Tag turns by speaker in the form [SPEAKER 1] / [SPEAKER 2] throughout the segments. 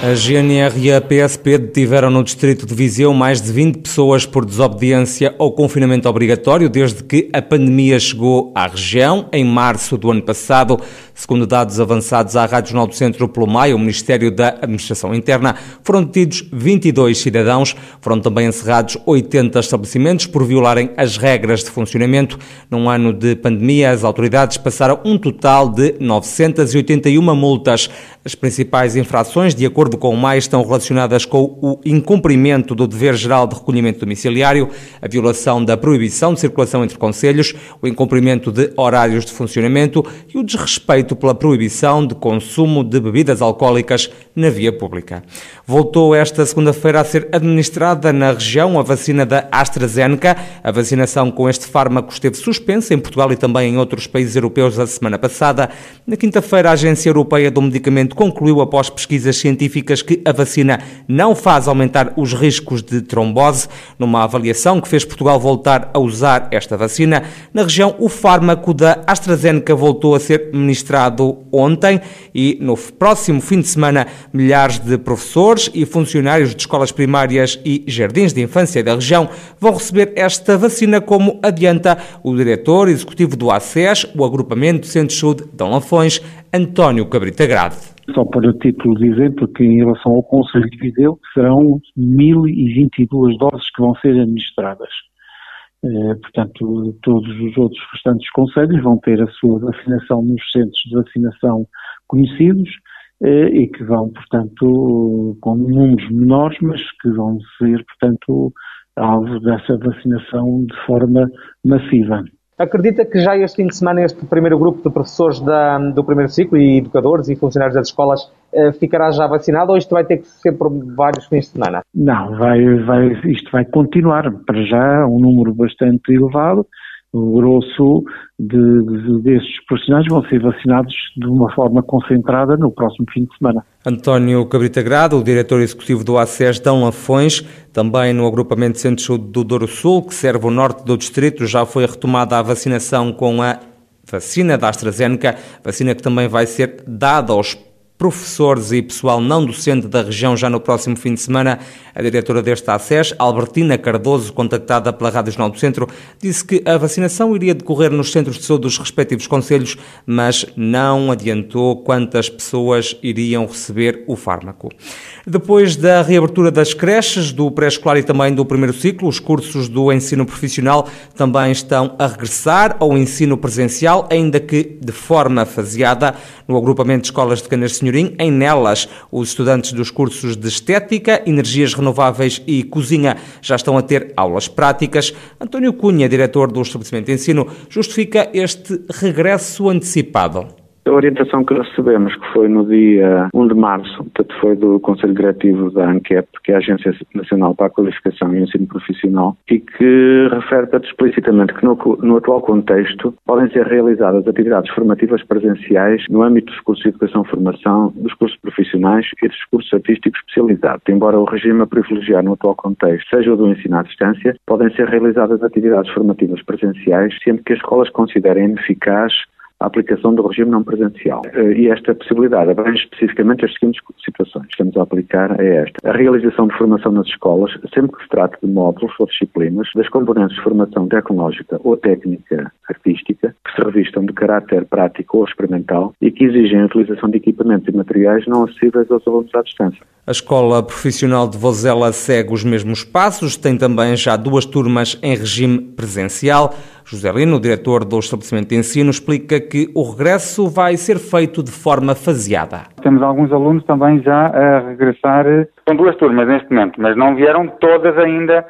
[SPEAKER 1] A GNR e a PSP detiveram no distrito de Viseu mais de 20 pessoas por desobediência ao confinamento obrigatório desde que a pandemia chegou à região em março do ano passado. Segundo dados avançados à Rádio Jornal do Centro pelo MAI, o Ministério da Administração Interna, foram detidos 22 cidadãos. Foram também encerrados 80 estabelecimentos por violarem as regras de funcionamento. Num ano de pandemia, as autoridades passaram um total de 981 multas. As principais infrações, de acordo com o MAI, estão relacionadas com o incumprimento do dever geral de recolhimento domiciliário, a violação da proibição de circulação entre conselhos, o incumprimento de horários de funcionamento e o desrespeito pela proibição de consumo de bebidas alcoólicas na via pública. Voltou esta segunda-feira a ser administrada na região a vacina da AstraZeneca. A vacinação com este fármaco esteve suspensa em Portugal e também em outros países europeus a semana passada. Na quinta-feira, a Agência Europeia do Medicamento concluiu, após pesquisas científicas, que a vacina não faz aumentar os riscos de trombose. Numa avaliação que fez Portugal voltar a usar esta vacina, na região, o fármaco da AstraZeneca voltou a ser ministrado ontem e no próximo fim de semana, milhares de professores e funcionários de escolas primárias e jardins de infância da região vão receber esta vacina, como adianta o diretor executivo do ACES, o Agrupamento de Centros de de Lafões, António Cabrita Grade.
[SPEAKER 2] Só para título de exemplo, que em relação ao Conselho de Viseu, serão 1022 doses que vão ser administradas. Eh, portanto, todos os outros restantes conselhos vão ter a sua vacinação nos centros de vacinação conhecidos eh, e que vão, portanto, com números menores, mas que vão ser, portanto, alvo dessa vacinação de forma massiva.
[SPEAKER 1] Acredita que já este fim de semana este primeiro grupo de professores da, do primeiro ciclo e educadores e funcionários das escolas eh, ficará já vacinado ou isto vai ter que ser por vários fins de semana?
[SPEAKER 2] Não, vai, vai, isto vai continuar. Para já um número bastante elevado o grosso de, de, profissionais vão ser vacinados de uma forma concentrada no próximo fim de semana.
[SPEAKER 1] António Cabrita Grado, o diretor executivo do ACES Dão Lafões, também no agrupamento de Centros do Douro Sul, que serve o norte do distrito, já foi retomada a vacinação com a vacina da AstraZeneca, vacina que também vai ser dada aos professores e pessoal não docente da região já no próximo fim de semana. A diretora desta ACES, Albertina Cardoso, contactada pela Rádio Jornal do Centro, disse que a vacinação iria decorrer nos centros de saúde dos respectivos conselhos, mas não adiantou quantas pessoas iriam receber o fármaco. Depois da reabertura das creches, do pré-escolar e também do primeiro ciclo, os cursos do ensino profissional também estão a regressar ao ensino presencial, ainda que de forma faseada, no agrupamento de escolas de Canas Senhorim. Em nelas, os estudantes dos cursos de Estética, Energias Renováveis e Cozinha já estão a ter aulas práticas. António Cunha, diretor do estabelecimento de ensino, justifica este regresso antecipado.
[SPEAKER 3] A orientação que recebemos, que foi no dia 1 de março, portanto foi do Conselho Diretivo da ANQEP, que é a Agência Nacional para a Qualificação e Ensino Profissional, e que refere explicitamente que no, no, atual contexto podem ser realizadas atividades formativas presenciais no âmbito dos cursos de Educação-Formação, dos cursos profissionais e dos cursos artísticos especializados. Embora o regime a privilegiar no atual contexto seja o do ensino à distância, podem ser realizadas atividades formativas presenciais sempre que as escolas considerem eficaz a aplicação do regime não presencial. Eh, e esta possibilidade abrange especificamente as seguintes situações. Estamos a aplicar a esta. A realização de formação nas escolas, sempre que se trate de módulos ou disciplinas, das componentes de formação tecnológica ou técnica artística, que se revistam de caráter prático ou experimental e que exigem a utilização de equipamentos e materiais não acessíveis aos alunos à distância.
[SPEAKER 1] A Escola Profissional de Vozela segue os mesmos passos, tem também já duas turmas em regime presencial. José Lino, diretor do estabelecimento de ensino, explica que o regresso vai ser feito de forma faseada.
[SPEAKER 4] Temos alguns alunos também já a regressar, com duas turmas neste momento, mas não vieram todas ainda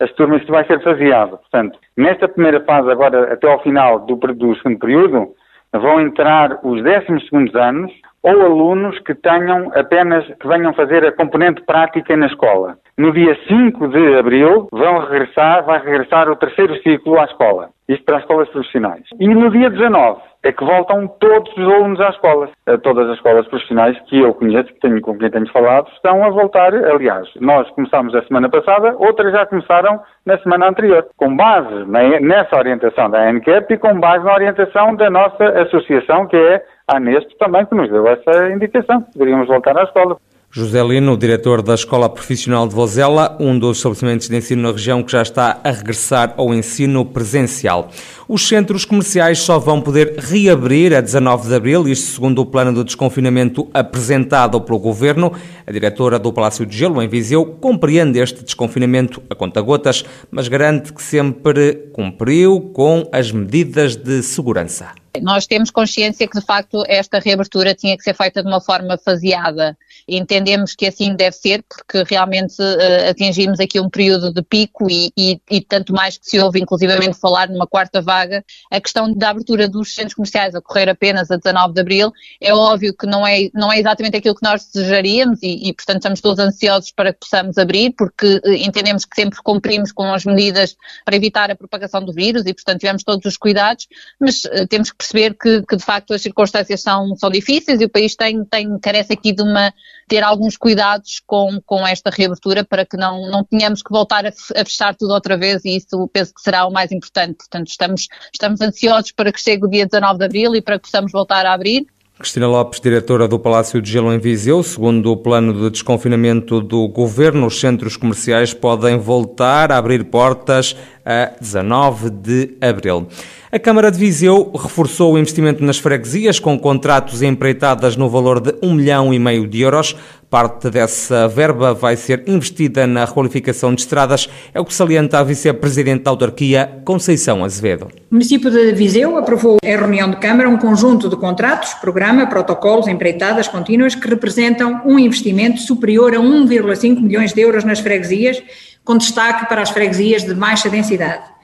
[SPEAKER 4] as turmas que vai ser faseado. Portanto, nesta primeira fase, agora até ao final do, do segundo período, vão entrar os décimos segundos anos ou alunos que tenham apenas, que venham fazer a componente prática na escola. No dia 5 de abril vão regressar, vai regressar o terceiro ciclo à escola. Isto para as escolas profissionais. E no dia 19 é que voltam todos os alunos às escolas. Todas as escolas profissionais que eu conheço, que tenho, com quem tenho falado, estão a voltar. Aliás, nós começamos a semana passada, outras já começaram na semana anterior, com base nessa orientação da ANCAP e com base na orientação da nossa associação, que é a ANESP, também, que nos deu essa indicação. Deveríamos voltar à escola.
[SPEAKER 1] José Lino, diretor da Escola Profissional de Vozela, um dos estabelecimentos de ensino na região que já está a regressar ao ensino presencial. Os centros comerciais só vão poder reabrir a 19 de abril, isto segundo o plano de desconfinamento apresentado pelo Governo. A diretora do Palácio de Gelo, em Viseu, compreende este desconfinamento a conta-gotas, mas garante que sempre cumpriu com as medidas de segurança.
[SPEAKER 5] Nós temos consciência que, de facto, esta reabertura tinha que ser feita de uma forma faseada. Entendemos que assim deve ser, porque realmente uh, atingimos aqui um período de pico e, e, e, tanto mais que se ouve, inclusivamente, falar numa quarta vaga. A questão da abertura dos centros comerciais a correr apenas a 19 de abril é óbvio que não é, não é exatamente aquilo que nós desejaríamos e, e portanto, estamos todos ansiosos para que possamos abrir, porque uh, entendemos que sempre cumprimos com as medidas para evitar a propagação do vírus e, portanto, tivemos todos os cuidados, mas uh, temos que perceber que, que, de facto as circunstâncias são, são difíceis e o país tem, tem, carece aqui de uma, ter alguns cuidados com, com esta reabertura para que não, não tenhamos que voltar a, fechar tudo outra vez e isso penso que será o mais importante. Portanto, estamos, estamos ansiosos para que chegue o dia 19 de Abril e para que possamos voltar a abrir.
[SPEAKER 1] Cristina Lopes, diretora do Palácio de Gelo em Viseu, segundo o plano de desconfinamento do governo, os centros comerciais podem voltar a abrir portas a 19 de abril. A Câmara de Viseu reforçou o investimento nas freguesias com contratos empreitadas no valor de um milhão e meio de euros. Parte dessa verba vai ser investida na requalificação de estradas, é o que salienta a vice-presidente da autarquia, Conceição Azevedo.
[SPEAKER 6] O município de Viseu aprovou em reunião de Câmara um conjunto de contratos, programa, protocolos, empreitadas contínuas que representam um investimento superior a 1,5 milhões de euros nas freguesias, com destaque para as freguesias de baixa densidade.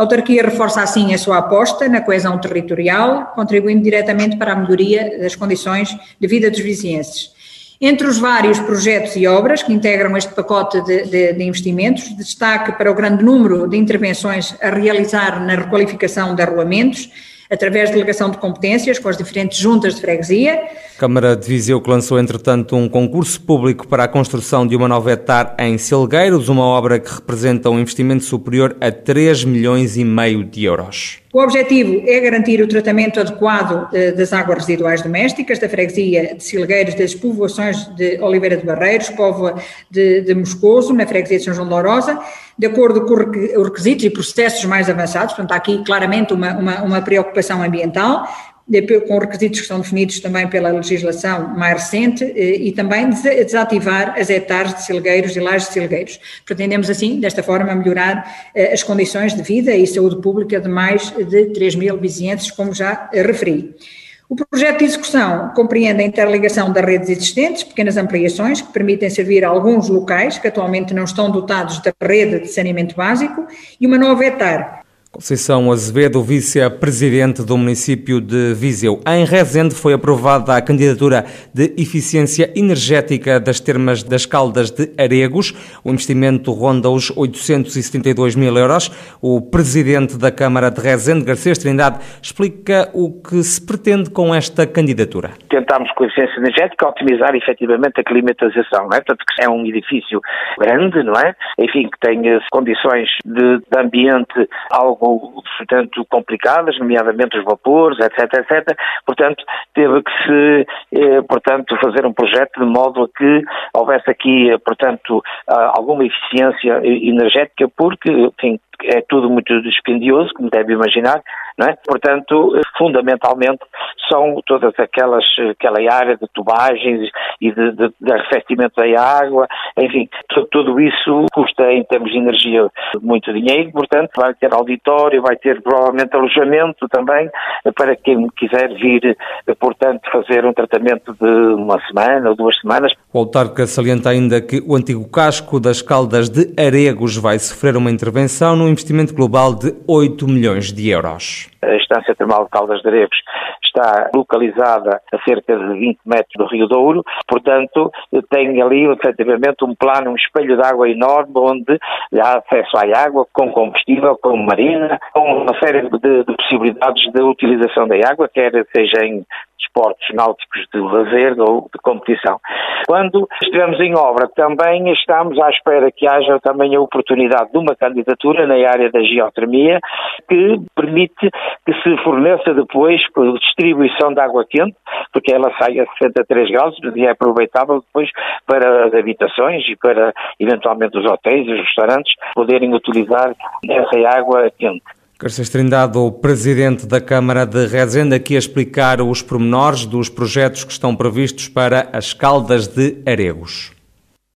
[SPEAKER 6] A autarquia reforça assim a sua aposta na coesão territorial, contribuindo diretamente para a melhoria das condições de vida dos vizienses. Entre os vários projetos e obras que integram este pacote de, de, de, investimentos, destaque para o grande número de intervenções a realizar na requalificação de arruamentos, através de delegação de competências com as diferentes juntas de freguesia.
[SPEAKER 1] Câmara de Viseu que lançou, entretanto, um concurso público para a construção de uma nova etar em Silgueiros, uma obra que representa um investimento superior a 3 milhões e meio de euros.
[SPEAKER 6] O objetivo é garantir o tratamento adequado eh, das águas residuais domésticas da freguesia de Silgueiros das povoações de Oliveira de Barreiros, Póvoa de, de Moscoso, na freguesia de São João de Lourosa, de acordo com os requisitos e processos mais avançados, portanto há aqui claramente uma, uma, uma preocupação ambiental, com requisitos que são definidos também pela legislação mais recente, eh, e também desativar as hectares de silgueiros e lajes de silgueiros. Pretendemos assim, desta forma, melhorar eh, as condições de vida e saúde pública de mais de 3 mil vizinhenses, como já referi. O projeto de execução compreende a interligação das redes existentes, pequenas ampliações que permitem servir a alguns locais que atualmente não estão dotados da rede de saneamento básico e uma nova etar
[SPEAKER 1] Conceição Azevedo, vice-presidente do município de Viseu. Em Rezende foi aprovada a candidatura de eficiência energética das termas das Caldas de Aregos. O investimento ronda os 872 mil euros. O presidente da Câmara de Rezende, Garcês Trindade, explica o que se pretende com esta candidatura.
[SPEAKER 7] Tentamos com a eficiência energética otimizar efetivamente a climatização, não é? Portanto, que é um edifício grande, não é? Enfim, que tem condições de, de ambiente algo portanto, complicadas, nomeadamente os vapores, etc, etc. Portanto, teve que se, eh, portanto, fazer um projeto de modo a que houvesse aqui, portanto, alguma eficiência energética, porque, enfim, é tudo muito dispendioso, como deve imaginar, é? Portanto, fundamentalmente, são todas aquelas, aquela área de tubagens e de, de, de arrefecimento da água, enfim, tudo isso custa em termos de energia muito dinheiro, portanto, vai ter auditório, vai ter provavelmente alojamento também, para quem quiser vir, portanto, fazer um tratamento de uma semana ou duas semanas.
[SPEAKER 1] O autarca salienta ainda que o antigo casco das Caldas de Aregos vai sofrer uma intervenção num investimento global de 8 milhões de euros.
[SPEAKER 7] A Estância Termal de Caldas de Aregos está localizada a cerca de 20 metros do Rio Douro, portanto, tem ali efetivamente um plano, um espelho de água enorme, onde há acesso à água com combustível, com marina, com uma série de, de possibilidades de utilização da água, quer seja em esportes náuticos de lazer ou de competição. Quando estivemos em obra, também estamos à espera que haja também a oportunidade de uma candidatura na área da geotermia que permite que se forneça depois a distribuição de água quente, porque ela sai a 63 graus e é aproveitável depois para as habitações e para eventualmente os hotéis e os restaurantes poderem utilizar essa água quente.
[SPEAKER 1] Garcês Trindade, o Presidente da Câmara de Rezende, aqui a explicar os pormenores dos projetos que estão previstos para as Caldas de Aregos.